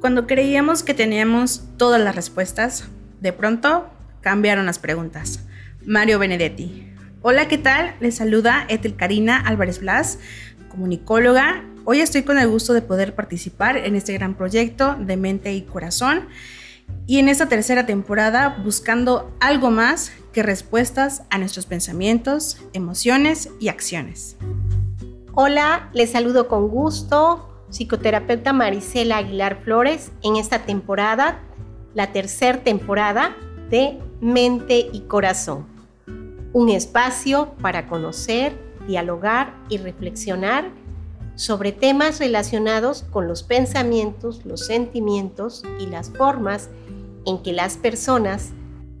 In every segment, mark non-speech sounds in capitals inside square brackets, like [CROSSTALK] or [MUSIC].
Cuando creíamos que teníamos todas las respuestas, de pronto cambiaron las preguntas. Mario Benedetti. Hola, ¿qué tal? Les saluda Ethel Karina Álvarez Blas, comunicóloga. Hoy estoy con el gusto de poder participar en este gran proyecto de mente y corazón y en esta tercera temporada buscando algo más que respuestas a nuestros pensamientos, emociones y acciones. Hola, les saludo con gusto psicoterapeuta Marisela Aguilar Flores en esta temporada, la tercera temporada de Mente y Corazón. Un espacio para conocer, dialogar y reflexionar sobre temas relacionados con los pensamientos, los sentimientos y las formas en que las personas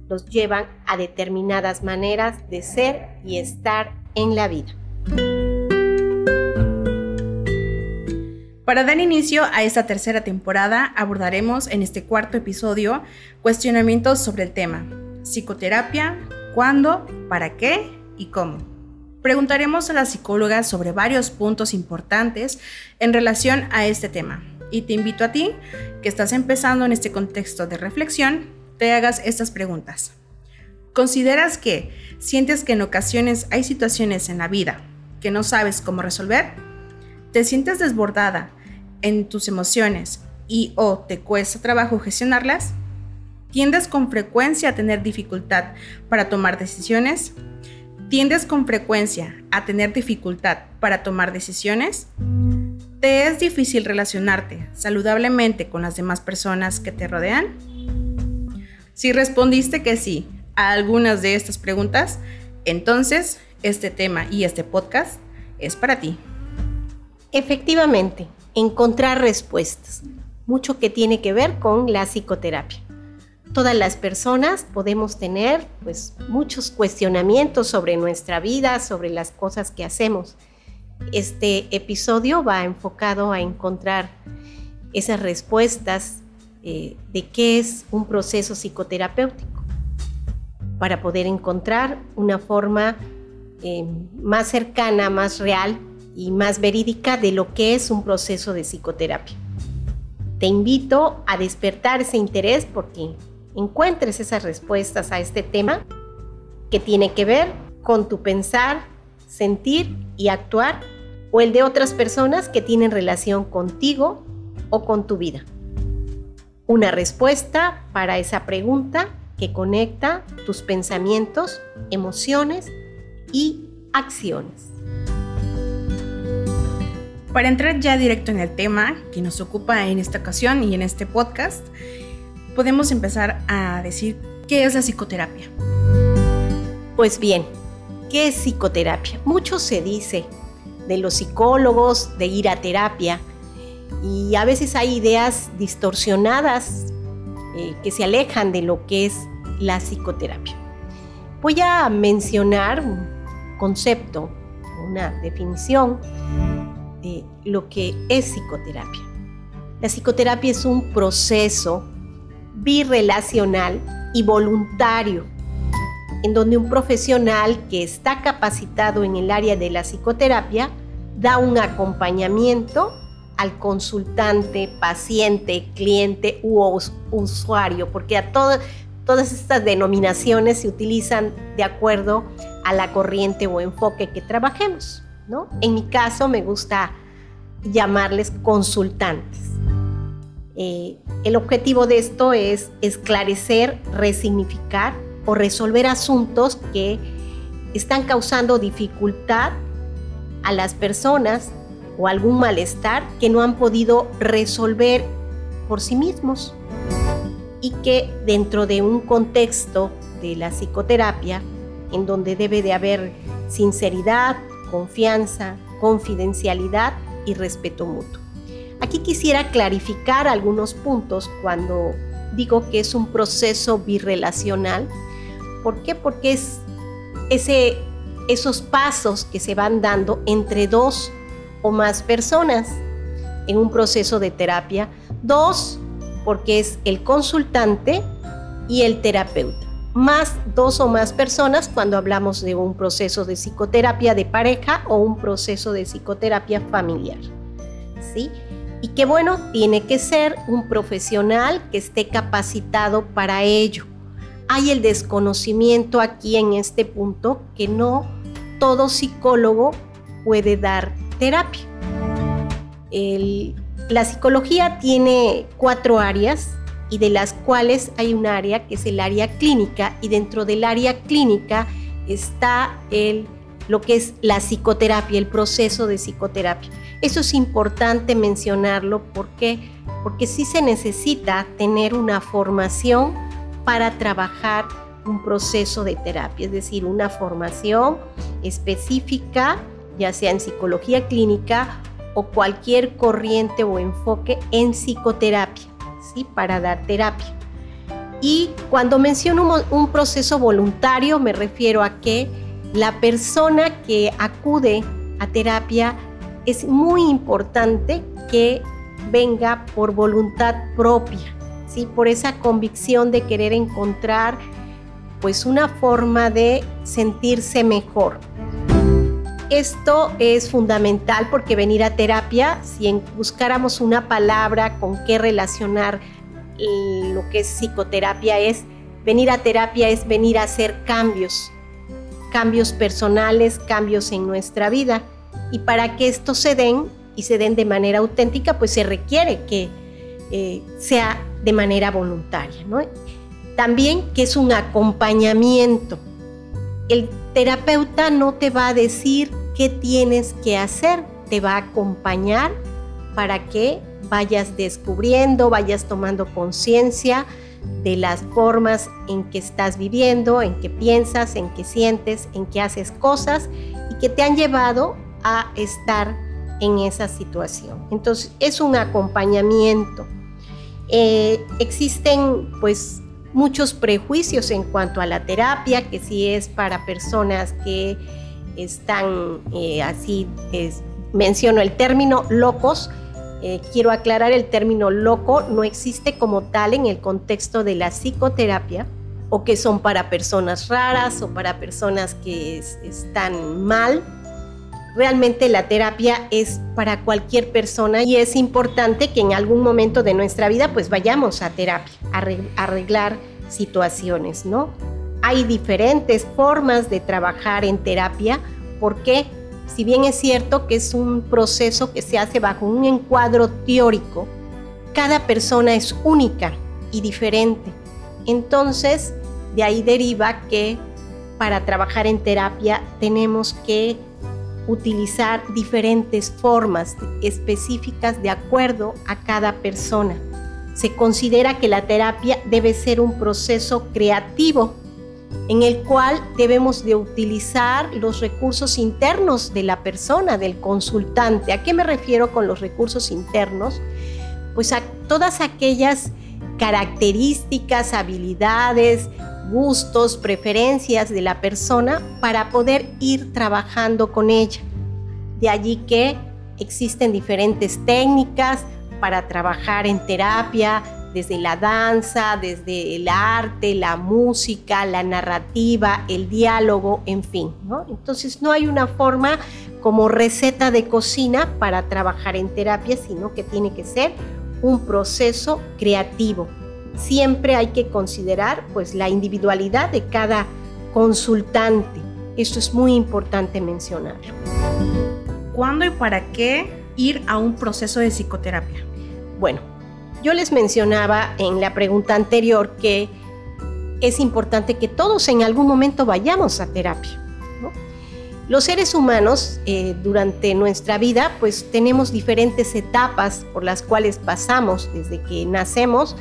los llevan a determinadas maneras de ser y estar en la vida. Para dar inicio a esta tercera temporada, abordaremos en este cuarto episodio cuestionamientos sobre el tema psicoterapia, cuándo, para qué y cómo. Preguntaremos a la psicóloga sobre varios puntos importantes en relación a este tema y te invito a ti, que estás empezando en este contexto de reflexión, te hagas estas preguntas. ¿Consideras que sientes que en ocasiones hay situaciones en la vida que no sabes cómo resolver? ¿Te sientes desbordada en tus emociones y o te cuesta trabajo gestionarlas? ¿Tiendes con frecuencia a tener dificultad para tomar decisiones? ¿Tiendes con frecuencia a tener dificultad para tomar decisiones? ¿Te es difícil relacionarte saludablemente con las demás personas que te rodean? Si respondiste que sí a algunas de estas preguntas, entonces este tema y este podcast es para ti. Efectivamente, encontrar respuestas, mucho que tiene que ver con la psicoterapia. Todas las personas podemos tener pues muchos cuestionamientos sobre nuestra vida, sobre las cosas que hacemos. Este episodio va enfocado a encontrar esas respuestas eh, de qué es un proceso psicoterapéutico para poder encontrar una forma eh, más cercana, más real y más verídica de lo que es un proceso de psicoterapia. Te invito a despertar ese interés porque encuentres esas respuestas a este tema que tiene que ver con tu pensar, sentir y actuar o el de otras personas que tienen relación contigo o con tu vida. Una respuesta para esa pregunta que conecta tus pensamientos, emociones y acciones. Para entrar ya directo en el tema que nos ocupa en esta ocasión y en este podcast, podemos empezar a decir qué es la psicoterapia. Pues bien, ¿qué es psicoterapia? Mucho se dice de los psicólogos, de ir a terapia, y a veces hay ideas distorsionadas eh, que se alejan de lo que es la psicoterapia. Voy a mencionar un concepto, una definición de lo que es psicoterapia. La psicoterapia es un proceso birrelacional y voluntario, en donde un profesional que está capacitado en el área de la psicoterapia da un acompañamiento al consultante, paciente, cliente u usuario, porque a todas estas denominaciones se utilizan de acuerdo a la corriente o enfoque que trabajemos. En mi caso me gusta llamarles consultantes. Eh, el objetivo de esto es esclarecer, resignificar o resolver asuntos que están causando dificultad a las personas o algún malestar que no han podido resolver por sí mismos y que dentro de un contexto de la psicoterapia, en donde debe de haber sinceridad, confianza, confidencialidad y respeto mutuo. Aquí quisiera clarificar algunos puntos cuando digo que es un proceso birrelacional. ¿Por qué? Porque es ese, esos pasos que se van dando entre dos o más personas en un proceso de terapia. Dos, porque es el consultante y el terapeuta más dos o más personas cuando hablamos de un proceso de psicoterapia de pareja o un proceso de psicoterapia familiar. ¿sí? Y que bueno, tiene que ser un profesional que esté capacitado para ello. Hay el desconocimiento aquí en este punto que no todo psicólogo puede dar terapia. la psicología tiene cuatro áreas y de las cuales hay un área que es el área clínica y dentro del área clínica está el, lo que es la psicoterapia, el proceso de psicoterapia. Eso es importante mencionarlo porque, porque sí se necesita tener una formación para trabajar un proceso de terapia, es decir, una formación específica, ya sea en psicología clínica o cualquier corriente o enfoque en psicoterapia, ¿sí? para dar terapia. Y cuando menciono un, proceso voluntario, me refiero a que la persona que acude a terapia es muy importante que venga por voluntad propia, ¿sí? por esa convicción de querer encontrar pues una forma de sentirse mejor. Esto es fundamental porque venir a terapia, si buscáramos una palabra con qué relacionar lo que es psicoterapia, es venir a terapia es venir a hacer cambios, cambios personales, cambios en nuestra vida. Y para que esto se den y se den de manera auténtica, pues se requiere que eh, sea de manera voluntaria. ¿no? También que es un acompañamiento. El terapeuta no te va a decir qué tienes que hacer, te va a acompañar para que vayas descubriendo, vayas tomando conciencia de las formas en que estás viviendo, en que piensas, en que sientes, en que haces cosas y que te han llevado a estar en esa situación. Entonces es un acompañamiento. Eh, existen pues muchos prejuicios en cuanto a la terapia, que si es para personas que están eh, así, menciono el término locos, eh, quiero aclarar el término loco no existe como tal en el contexto de la psicoterapia o que son para personas raras o para personas que están mal. Realmente la terapia es para cualquier persona y es importante que en algún momento de nuestra vida pues vayamos a terapia, a arreglar situaciones, ¿no? Hay diferentes formas de trabajar en terapia porque si bien es cierto que es un proceso que se hace bajo un encuadro teórico, cada persona es única y diferente. Entonces, de ahí deriva que para trabajar en terapia tenemos que utilizar diferentes formas específicas de acuerdo a cada persona. Se considera que la terapia debe ser un proceso creativo en el cual debemos de utilizar los recursos internos de la persona, del consultante. ¿A qué me refiero con los recursos internos? Pues a todas aquellas características, habilidades, gustos, preferencias de la persona para poder ir trabajando con ella. De allí que existen diferentes técnicas para trabajar en terapia, desde la danza, desde el arte, la música, la narrativa, el diálogo, en fin. Entonces no hay una forma como receta de cocina para trabajar en terapia, sino que tiene que ser un proceso creativo. Siempre hay que considerar pues la individualidad de cada consultante. Esto es muy importante mencionarlo. ¿Cuándo y para qué ir a un proceso de psicoterapia? Bueno, yo les mencionaba en la pregunta anterior que es importante que todos en algún momento vayamos a terapia. Los seres humanos eh, durante nuestra vida pues tenemos diferentes etapas por las cuales pasamos desde que nacemos.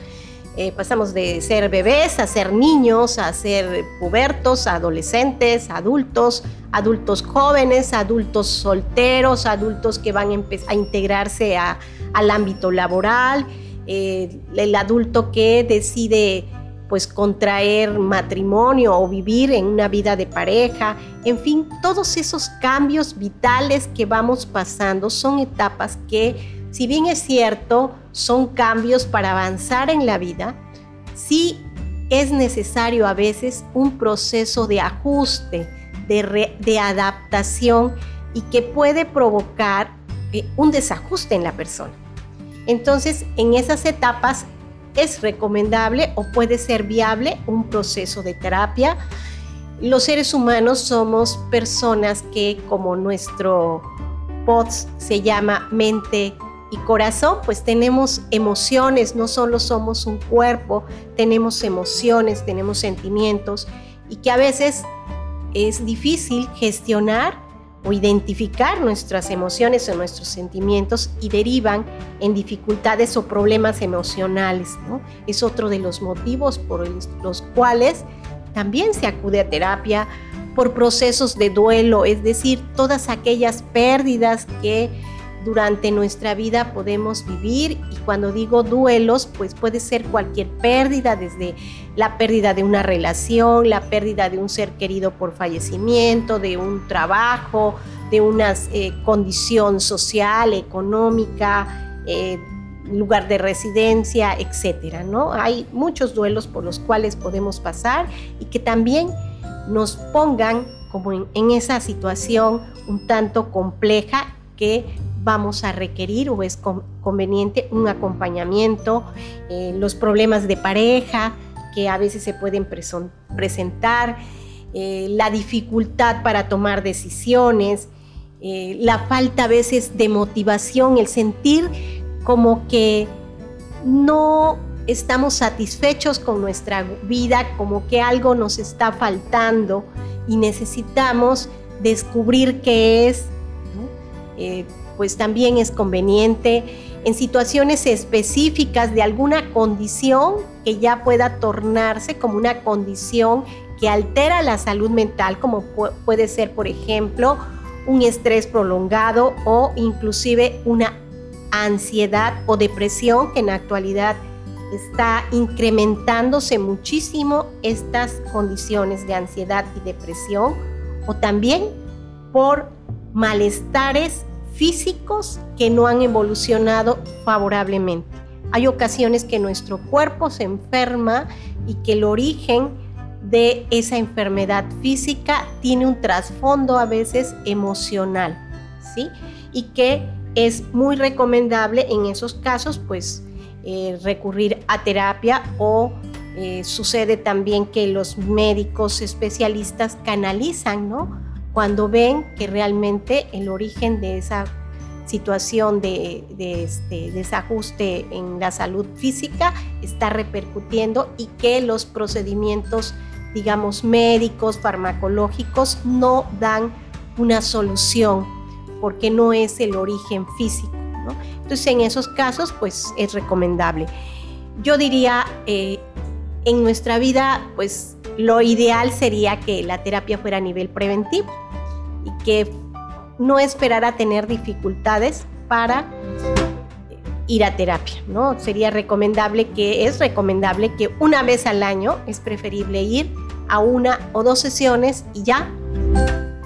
Eh, pasamos de ser bebés a ser niños, a ser pubertos, adolescentes, adultos, adultos jóvenes, adultos solteros, adultos que van a, a integrarse al ámbito laboral eh, el adulto que decide pues contraer matrimonio o vivir en una vida de pareja, en fin, todos esos cambios vitales que vamos pasando son etapas que, si bien es cierto, son cambios para avanzar en la vida, sí es necesario a veces un proceso de ajuste, de, adaptación y que puede provocar eh, un desajuste en la persona. Entonces, en esas etapas es recomendable o puede ser viable un proceso de terapia. Los seres humanos somos personas que, como nuestro POTS se llama mente y corazón, pues tenemos emociones, no solo somos un cuerpo, tenemos emociones, tenemos sentimientos y que a veces es difícil gestionar o identificar nuestras emociones o nuestros sentimientos y derivan en dificultades o problemas emocionales. ¿no? Es otro de los motivos por los cuales también se acude a terapia por procesos de duelo, es decir, todas aquellas pérdidas que durante nuestra vida podemos vivir y cuando digo duelos, pues puede ser cualquier pérdida, desde la pérdida de una relación, la pérdida de un ser querido por fallecimiento, de un trabajo, de una eh, condición social, económica, eh, lugar de residencia, etcétera, ¿no? Hay muchos duelos por los cuales podemos pasar y que también nos pongan como en esa situación un tanto compleja que vamos a requerir o es conveniente un acompañamiento, eh, los problemas de pareja que a veces se pueden presentar, eh, la dificultad para tomar decisiones, eh, la falta a veces de motivación, el sentir como que no estamos satisfechos con nuestra vida, como que algo nos está faltando y necesitamos descubrir qué es pues también es conveniente en situaciones específicas de alguna condición que ya pueda tornarse como una condición que altera la salud mental, como puede ser, por ejemplo, un estrés prolongado o inclusive una ansiedad o depresión que en la actualidad está incrementándose muchísimo estas condiciones de ansiedad y depresión o también por malestares físicos que no han evolucionado favorablemente. Hay ocasiones que nuestro cuerpo se enferma y que el origen de esa enfermedad física tiene un trasfondo a veces emocional, ¿sí? Y que es muy recomendable en esos casos, pues, eh, recurrir a terapia o eh, sucede también que los médicos especialistas canalizan, ¿no? Cuando ven que realmente el origen de esa situación de, este desajuste en la salud física está repercutiendo y que los procedimientos, digamos, médicos, farmacológicos, no dan una solución porque no es el origen físico. Entonces, en esos casos, pues es recomendable. Yo diría, eh, en nuestra vida, pues lo ideal sería que la terapia fuera a nivel preventivo que no esperar a tener dificultades para ir a terapia, ¿no? Sería recomendable que es recomendable que una vez al año es preferible ir a una o dos sesiones y ya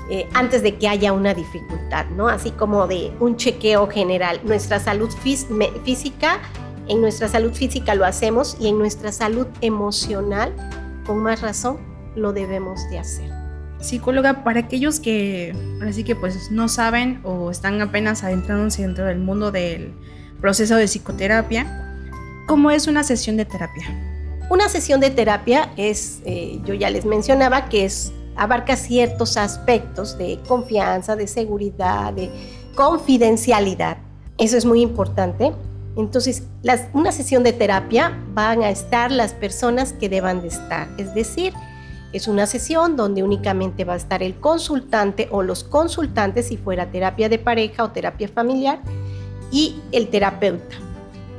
eh, antes de que haya una dificultad, ¿no? Así como de un chequeo general. Nuestra salud física, en nuestra salud física lo hacemos y en nuestra salud emocional con más razón lo debemos de hacer. Psicóloga, para aquellos que así que pues no saben o están apenas adentrándose dentro del mundo del proceso de psicoterapia, ¿cómo es una sesión de terapia? Una sesión de terapia es, eh, yo ya les mencionaba, que es abarca ciertos aspectos de confianza, de seguridad, de confidencialidad. Eso es muy importante. Entonces, una sesión de terapia van a estar las personas que deban de estar. Es decir, es una sesión donde únicamente va a estar el consultante o los consultantes si fuera terapia de pareja o terapia familiar y el terapeuta.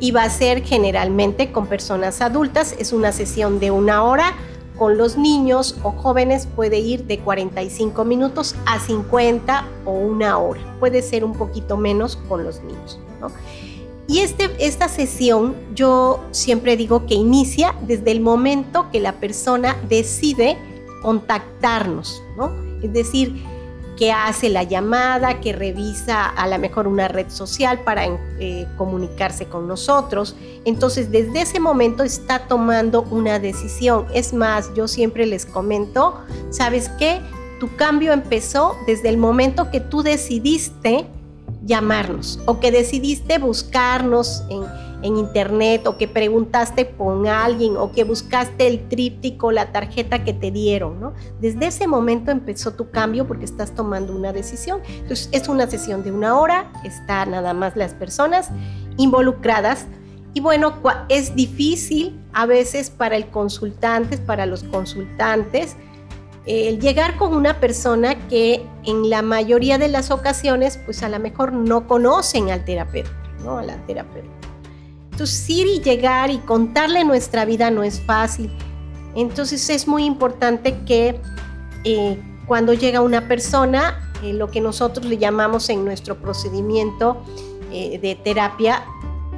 Y va a ser generalmente con personas adultas. Es una sesión de una hora. Con los niños o jóvenes puede ir de 45 minutos a 50 o una hora. Puede ser un poquito menos con los niños. ¿no? Y este, esta sesión yo siempre digo que inicia desde el momento que la persona decide contactarnos, ¿no? Es decir, que hace la llamada, que revisa a lo mejor una red social para eh, comunicarse con nosotros. Entonces, desde ese momento está tomando una decisión. Es más, yo siempre les comento, ¿sabes qué? Tu cambio empezó desde el momento que tú decidiste llamarnos o que decidiste buscarnos en, en internet o que preguntaste por alguien o que buscaste el tríptico, la tarjeta que te dieron, ¿no? Desde ese momento empezó tu cambio porque estás tomando una decisión. Entonces es una sesión de una hora, está nada más las personas involucradas y bueno, es difícil a veces para el consultante, para los consultantes, el llegar con una persona que en la mayoría de las ocasiones, pues a lo mejor no conocen al terapeuta, ¿no? A la terapeuta. Entonces, ir y llegar y contarle nuestra vida no es fácil. Entonces, es muy importante que eh, cuando llega una persona, eh, lo que nosotros le llamamos en nuestro procedimiento eh, de terapia,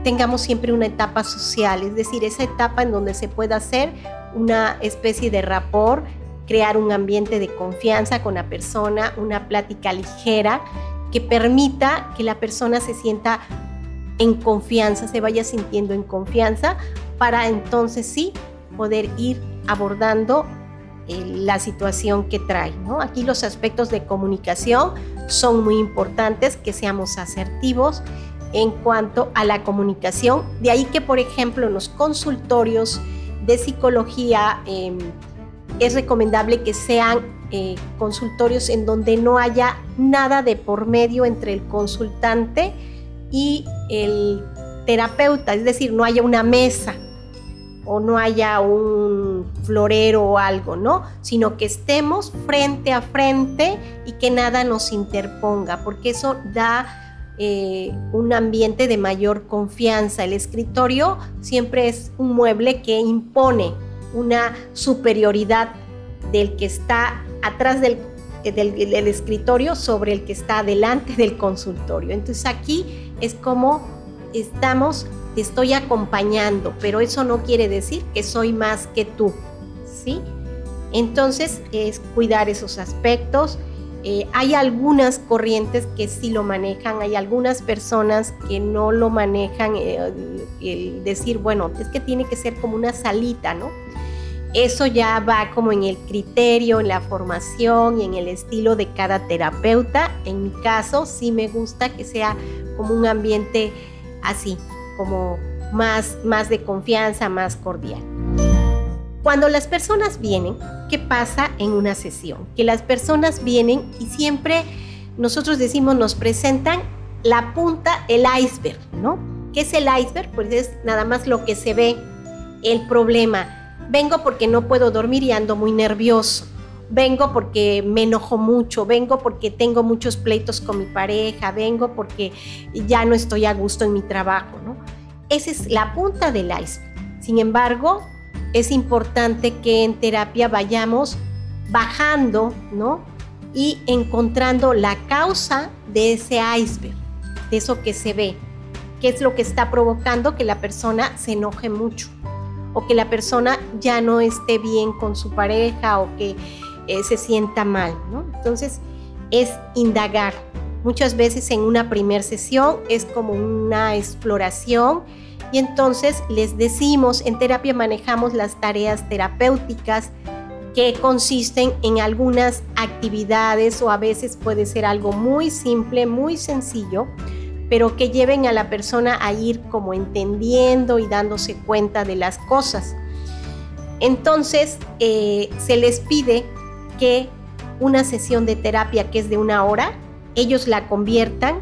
tengamos siempre una etapa social, es decir, esa etapa en donde se pueda hacer una especie de rapport, crear un ambiente de confianza con la persona, una plática ligera que permita que la persona se sienta en confianza, se vaya sintiendo en confianza para entonces sí poder ir abordando eh, la situación que trae. Aquí los aspectos de comunicación son muy importantes, que seamos asertivos en cuanto a la comunicación. De ahí que, por ejemplo, en los consultorios de psicología em, es recomendable que sean eh, consultorios en donde no haya nada de por medio entre el consultante y el terapeuta, es decir, no haya una mesa o no haya un florero o algo, ¿no? Sino que estemos frente a frente y que nada nos interponga, porque eso da eh, un ambiente de mayor confianza. El escritorio siempre es un mueble que impone una superioridad del que está atrás del, del escritorio sobre el que está delante del consultorio. Entonces aquí es como estamos, te estoy acompañando, pero eso no quiere decir que soy más que tú, ¿sí? Entonces es cuidar esos aspectos. Eh, hay algunas corrientes que sí lo manejan, hay algunas personas que no lo manejan, eh, el decir, bueno, es que tiene que ser como una salita, ¿no? Eso ya va como en el criterio, en la formación y en el estilo de cada terapeuta. En mi caso, sí me gusta que sea como un ambiente así, como más, más de confianza, más cordial. Cuando las personas vienen, ¿qué pasa en una sesión? Que las personas vienen y siempre nosotros decimos, nos presentan la punta, el iceberg, ¿no? ¿Qué es el iceberg? Pues es nada más lo que se ve, el problema vengo porque no puedo dormir y ando muy nervioso, vengo porque me enojo mucho, vengo porque tengo muchos pleitos con mi pareja, vengo porque ya no estoy a gusto en mi trabajo. Esa es la punta del iceberg. Sin embargo, es importante que en terapia vayamos bajando, ¿no? Y encontrando la causa de ese iceberg, de eso que se ve, qué es lo que está provocando que la persona se enoje mucho o que la persona ya no esté bien con su pareja o que eh, se sienta mal, ¿no? Entonces es indagar. Muchas veces en una primera sesión es como una exploración y entonces les decimos, en terapia manejamos las tareas terapéuticas que consisten en algunas actividades o a veces puede ser algo muy simple, muy sencillo, pero que lleven a la persona a ir como entendiendo y dándose cuenta de las cosas. Entonces, eh, se les pide que una sesión de terapia que es de una hora, ellos la conviertan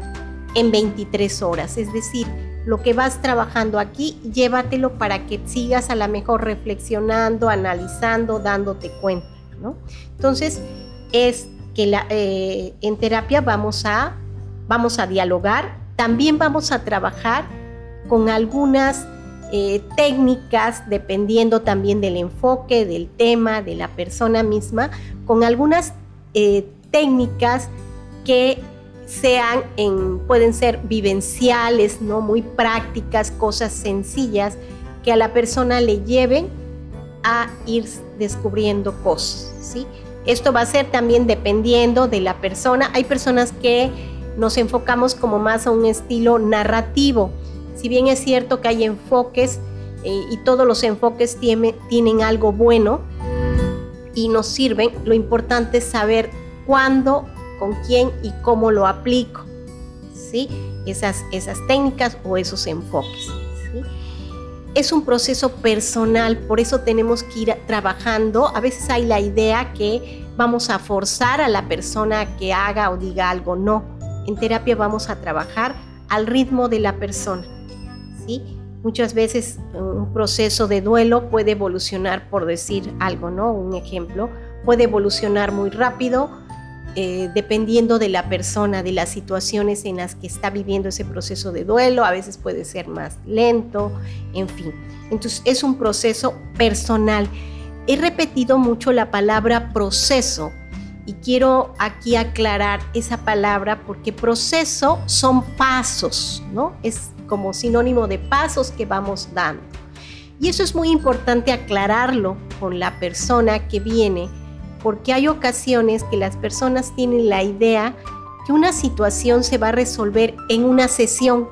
en 23 horas. Es decir, lo que vas trabajando aquí, llévatelo para que sigas a la mejor reflexionando, analizando, dándote cuenta. ¿no? Entonces, es que eh, en terapia vamos a, vamos a dialogar también vamos a trabajar con algunas eh, técnicas, dependiendo también del enfoque, del tema, de la persona misma, con algunas eh, técnicas que sean en, pueden ser vivenciales, ¿no? muy prácticas, cosas sencillas que a la persona le lleven a ir descubriendo cosas. ¿sí? Esto va a ser también dependiendo de la persona. Hay personas que nos enfocamos como más a un estilo narrativo. Si bien es cierto que hay enfoques eh, y todos los enfoques tienen algo bueno y nos sirven, lo importante es saber cuándo, con quién y cómo lo aplico. ¿sí? Esas, esas técnicas o esos enfoques. Es un proceso personal, por eso tenemos que ir trabajando. A veces hay la idea que vamos a forzar a la persona que haga o diga algo. No, en terapia vamos a trabajar al ritmo de la persona. ¿sí? Muchas veces un proceso de duelo puede evolucionar, por decir algo, ¿no? Un ejemplo, puede evolucionar muy rápido eh, dependiendo de la persona, de las situaciones en las que está viviendo ese proceso de duelo, a veces puede ser más lento, en fin. Entonces es un proceso personal. He repetido mucho la palabra proceso y quiero aquí aclarar esa palabra porque proceso son pasos, ¿no? Es como sinónimo de pasos que vamos dando. Y eso es muy importante aclararlo con la persona que viene porque hay ocasiones que las personas tienen la idea que una situación se va a resolver en una sesión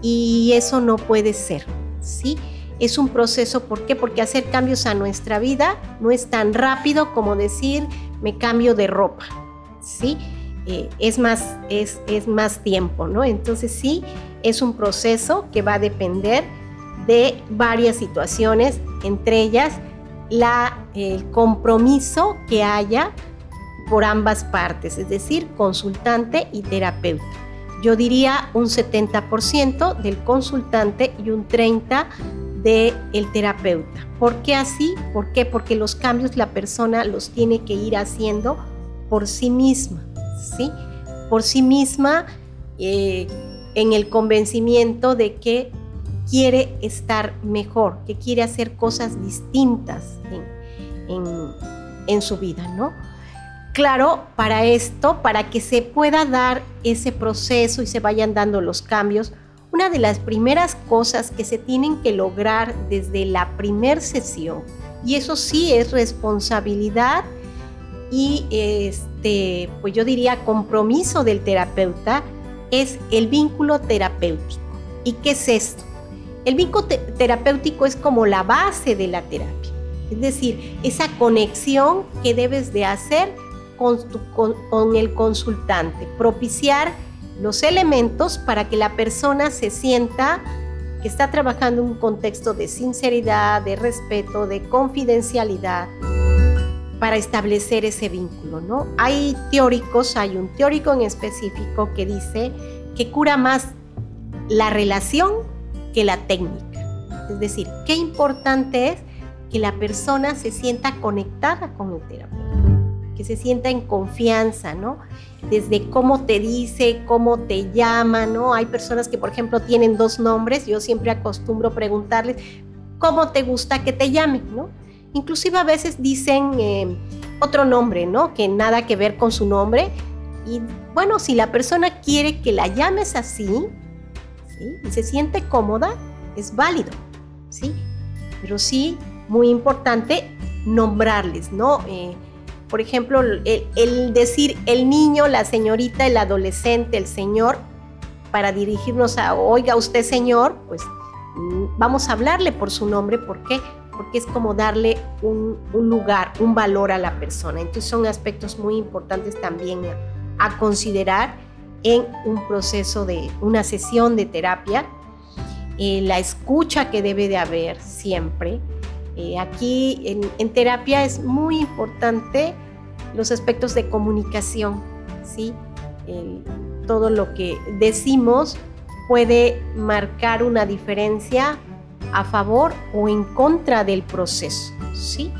y eso no puede ser, ¿sí? Es un proceso, ¿por qué? Porque hacer cambios a nuestra vida no es tan rápido como decir me cambio de ropa, ¿sí? Eh, es, más, es, es más tiempo, ¿no? Entonces sí, es un proceso que va a depender de varias situaciones, entre ellas la, el compromiso que haya por ambas partes, es decir, consultante y terapeuta. Yo diría un 70% del consultante y un 30% del terapeuta. ¿Por qué así? ¿Por qué? Porque los cambios la persona los tiene que ir haciendo por sí misma, ¿sí? Por sí misma eh, en el convencimiento de que quiere estar mejor, que quiere hacer cosas distintas en, su vida, ¿no? Claro, para esto, para que se pueda dar ese proceso y se vayan dando los cambios, una de las primeras cosas que se tienen que lograr desde la primer sesión, y eso sí es responsabilidad y este, pues yo diría compromiso del terapeuta, es el vínculo terapéutico. ¿Y qué es esto? El vínculo terapéutico es como la base de la terapia, es decir, esa conexión que debes de hacer con, con, el consultante, propiciar los elementos para que la persona se sienta que está trabajando en un contexto de sinceridad, de respeto, de confidencialidad para establecer ese vínculo, ¿no? Hay teóricos, hay un teórico en específico que dice que cura más la relación que la técnica. Es decir, qué importante es que la persona se sienta conectada con el terapeuta, que se sienta en confianza, ¿no? Desde cómo te dice, cómo te llama, ¿no? Hay personas que, por ejemplo, tienen dos nombres, yo siempre acostumbro preguntarles, ¿cómo te gusta que te llamen, ¿no? Inclusive a veces dicen eh, otro nombre, ¿no? Que nada que ver con su nombre. Y bueno, si la persona quiere que la llames así, y se siente cómoda, es válido, ¿sí? Pero sí, muy importante nombrarles, ¿no? Eh, por ejemplo, el, decir el niño, la señorita, el adolescente, el señor, para dirigirnos a, oiga usted señor, pues mm, vamos a hablarle por su nombre, ¿por qué? Porque es como darle un, lugar, un valor a la persona. Entonces son aspectos muy importantes también a considerar en un proceso de una sesión de terapia, eh, la escucha que debe de haber siempre. Eh, aquí en, terapia es muy importante los aspectos de comunicación, ¿sí? todo lo que decimos puede marcar una diferencia a favor o en contra del proceso, ¿sí?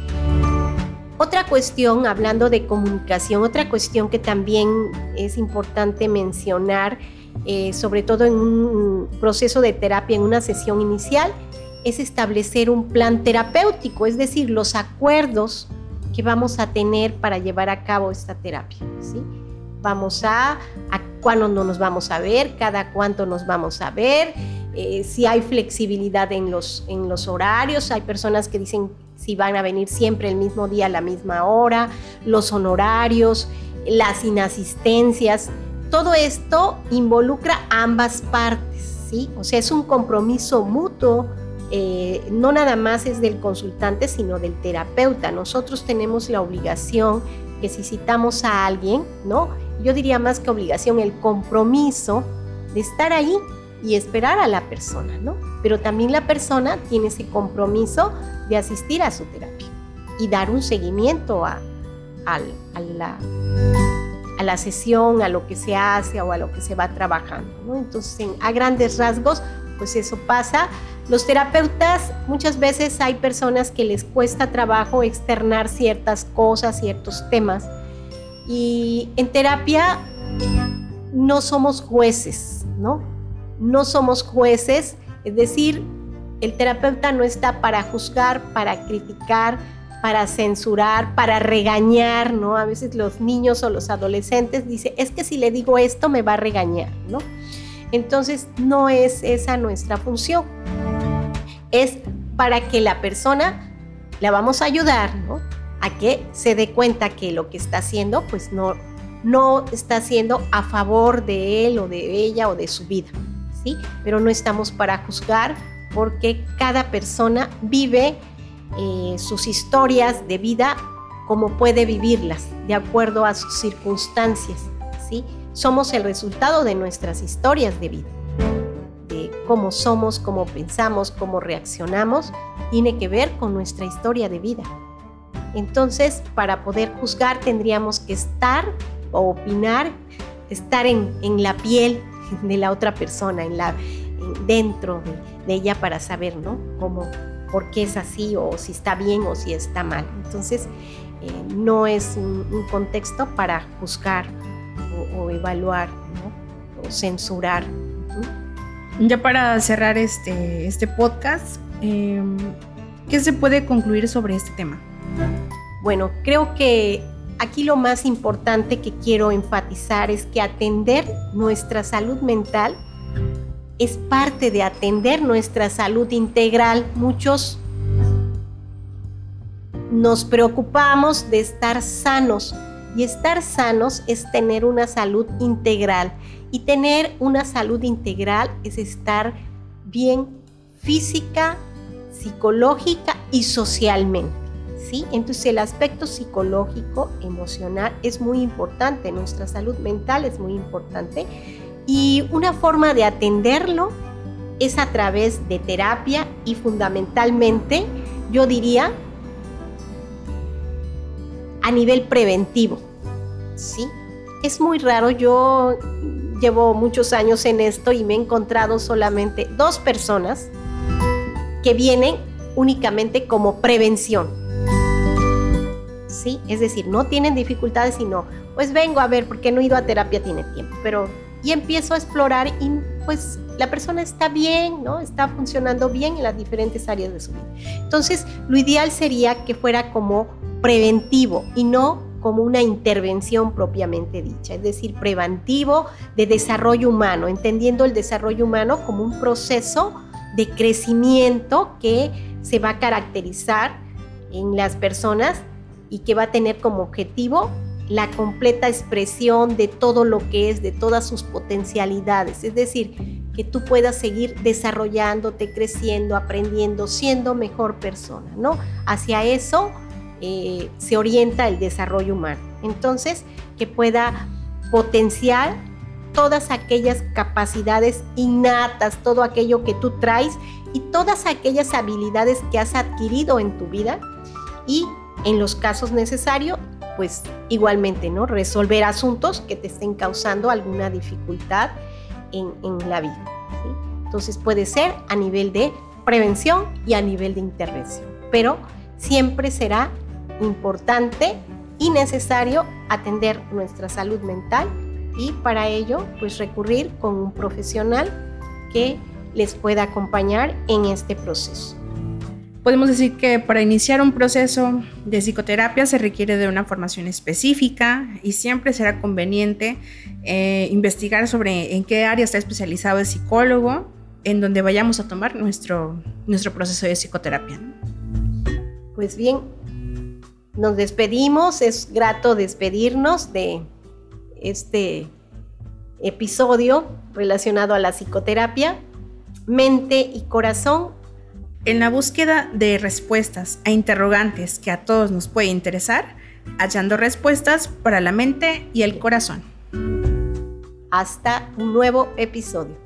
Otra cuestión, hablando de comunicación, otra cuestión que también es importante mencionar, eh, sobre todo en un proceso de terapia, en una sesión inicial, es establecer un plan terapéutico, es decir, los acuerdos que vamos a tener para llevar a cabo esta terapia. ¿sí? Vamos a, cuándo no nos vamos a ver, cada cuánto nos vamos a ver, eh, si hay flexibilidad en los, en los horarios, hay personas que dicen si van a venir siempre el mismo día a la misma hora, los honorarios, las inasistencias, todo esto involucra ambas partes, ¿sí? O sea, es un compromiso mutuo, eh, no nada más es del consultante, sino del terapeuta. Nosotros tenemos la obligación que si citamos a alguien, ¿no? yo diría más que obligación, el compromiso de estar ahí y esperar a la persona, ¿no? Pero también la persona tiene ese compromiso de asistir a su terapia y dar un seguimiento a, la, sesión, a lo que se hace o a lo que se va trabajando. Entonces, a grandes rasgos, pues eso pasa. Los terapeutas, muchas veces hay personas que les cuesta trabajo externar ciertas cosas, ciertos temas. Y en terapia no somos jueces, ¿no? No somos jueces, es decir, el terapeuta no está para juzgar, para criticar, para censurar, para regañar, ¿no? A veces los niños o los adolescentes dicen, es que si le digo esto me va a regañar, ¿no? Entonces no es esa nuestra función. Es para que la persona la vamos a ayudar, ¿no? A que se dé cuenta que lo que está haciendo, pues no, no está haciendo a favor de él o de ella o de su vida, ¿sí? Pero no estamos para juzgar porque cada persona vive eh, sus historias de vida como puede vivirlas, de acuerdo a sus circunstancias, ¿sí? Somos el resultado de nuestras historias de vida, cómo somos, cómo pensamos, cómo reaccionamos, tiene que ver con nuestra historia de vida. Entonces, para poder juzgar tendríamos que estar o opinar, estar en, la piel [LAUGHS] de la otra persona, en la, dentro de, ella para saber, ¿no? Cómo, por qué es así o si está bien o si está mal. Entonces, eh, no es un, contexto para juzgar o, evaluar o censurar. Ya para cerrar este, este podcast, em, ¿qué se puede concluir sobre este tema? Bueno, creo que aquí lo más importante que quiero enfatizar es que atender nuestra salud mental es parte de atender nuestra salud integral. Muchos nos preocupamos de estar sanos y estar sanos es tener una salud integral y tener una salud integral es estar bien física, psicológica y socialmente. ¿Sí? Entonces el aspecto psicológico, emocional es muy importante, nuestra salud mental es muy importante y una forma de atenderlo es a través de terapia y fundamentalmente, yo diría, a nivel preventivo. ¿Sí? Es muy raro, yo llevo muchos años en esto y me he encontrado solamente dos personas que vienen únicamente como prevención. ¿Sí? Es decir, no tienen dificultades, sino, pues vengo a ver, porque no he ido a terapia, tiene tiempo, pero y empiezo a explorar y pues la persona está bien, ¿no? Está funcionando bien en las diferentes áreas de su vida. Entonces, lo ideal sería que fuera como preventivo y no como una intervención propiamente dicha, es decir, preventivo de desarrollo humano, entendiendo el desarrollo humano como un proceso de crecimiento que se va a caracterizar en las personas y que va a tener como objetivo la completa expresión de todo lo que es, de todas sus potencialidades. Es decir, que tú puedas seguir desarrollándote, creciendo, aprendiendo, siendo mejor persona, ¿no? Hacia eso eh, se orienta el desarrollo humano. Entonces, que pueda potenciar todas aquellas capacidades innatas, todo aquello que tú traes y todas aquellas habilidades que has adquirido en tu vida y en los casos necesarios pues igualmente, ¿no? Resolver asuntos que te estén causando alguna dificultad en, la vida. Entonces puede ser a nivel de prevención y a nivel de intervención, pero siempre será importante y necesario atender nuestra salud mental y para ello pues recurrir con un profesional que les pueda acompañar en este proceso. Podemos decir que para iniciar un proceso de psicoterapia se requiere de una formación específica y siempre será conveniente eh, investigar sobre en qué área está especializado el psicólogo, en donde vayamos a tomar nuestro, nuestro proceso de psicoterapia. Pues bien, nos despedimos, es grato despedirnos de este episodio relacionado a la psicoterapia. Mente y corazón en la búsqueda de respuestas a interrogantes que a todos nos puede interesar, hallando respuestas para la mente y el corazón. Hasta un nuevo episodio.